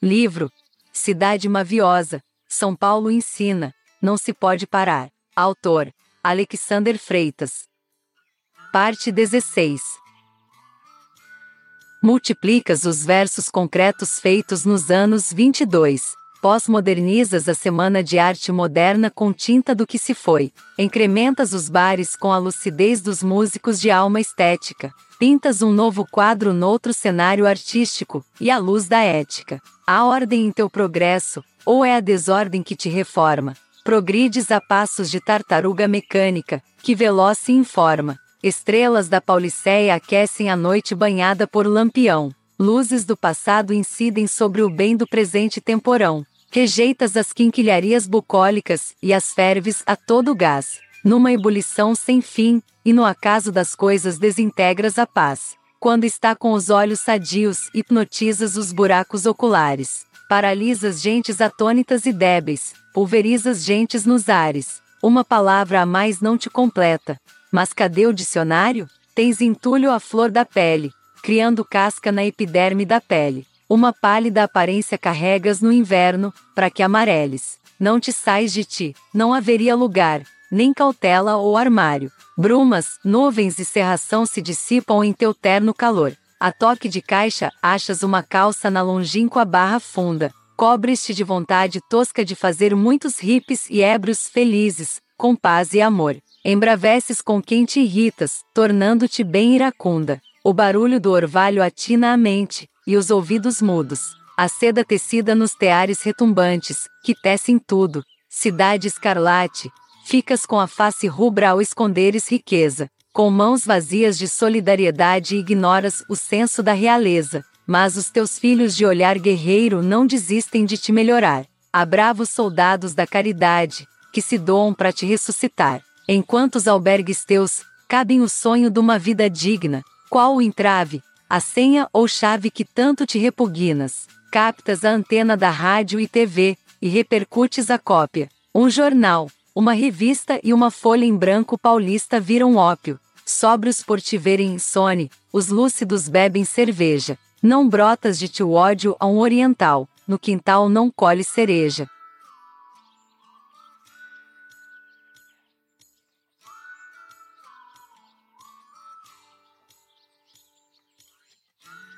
Livro Cidade Maviosa, São Paulo ensina, não se pode parar. Autor Alexander Freitas. Parte 16. Multiplicas os versos concretos feitos nos anos 22. Pós-modernizas a Semana de Arte Moderna com tinta do que se foi. Incrementas os bares com a lucidez dos músicos de alma estética. Pintas um novo quadro noutro cenário artístico, e a luz da ética. Há ordem em teu progresso, ou é a desordem que te reforma? Progrides a passos de tartaruga mecânica, que veloz se informa. Estrelas da Pauliceia aquecem a noite banhada por lampião. Luzes do passado incidem sobre o bem do presente temporão. Rejeitas as quinquilharias bucólicas e as ferves a todo gás. Numa ebulição sem fim, e no acaso das coisas desintegras a paz. Quando está com os olhos sadios, hipnotizas os buracos oculares. Paralisas gentes atônitas e débeis, pulverizas gentes nos ares. Uma palavra a mais não te completa. Mas cadê o dicionário? Tens entulho à flor da pele, criando casca na epiderme da pele. Uma pálida aparência carregas no inverno, para que amareles. Não te sais de ti, não haveria lugar, nem cautela ou armário. Brumas, nuvens e serração se dissipam em teu terno calor. A toque de caixa, achas uma calça na longínqua barra funda. Cobres-te de vontade tosca de fazer muitos hippies e ébrios felizes, com paz e amor. Embraveces com quem te irritas, tornando-te bem iracunda. O barulho do orvalho atina a mente, e os ouvidos mudos. A seda tecida nos teares retumbantes, que tecem tudo. Cidade escarlate, ficas com a face rubra ao esconderes riqueza. Com mãos vazias de solidariedade ignoras o senso da realeza. Mas os teus filhos de olhar guerreiro não desistem de te melhorar. Há bravos soldados da caridade, que se doam para te ressuscitar. Enquanto os albergues teus cabem o sonho de uma vida digna, qual o entrave, a senha ou chave que tanto te repugnas? Captas a antena da rádio e TV e repercutes a cópia. Um jornal, uma revista e uma folha em branco paulista viram ópio. Sóbrios por te verem insone, os lúcidos bebem cerveja. Não brotas de teu ódio a um oriental, no quintal não colhe cereja.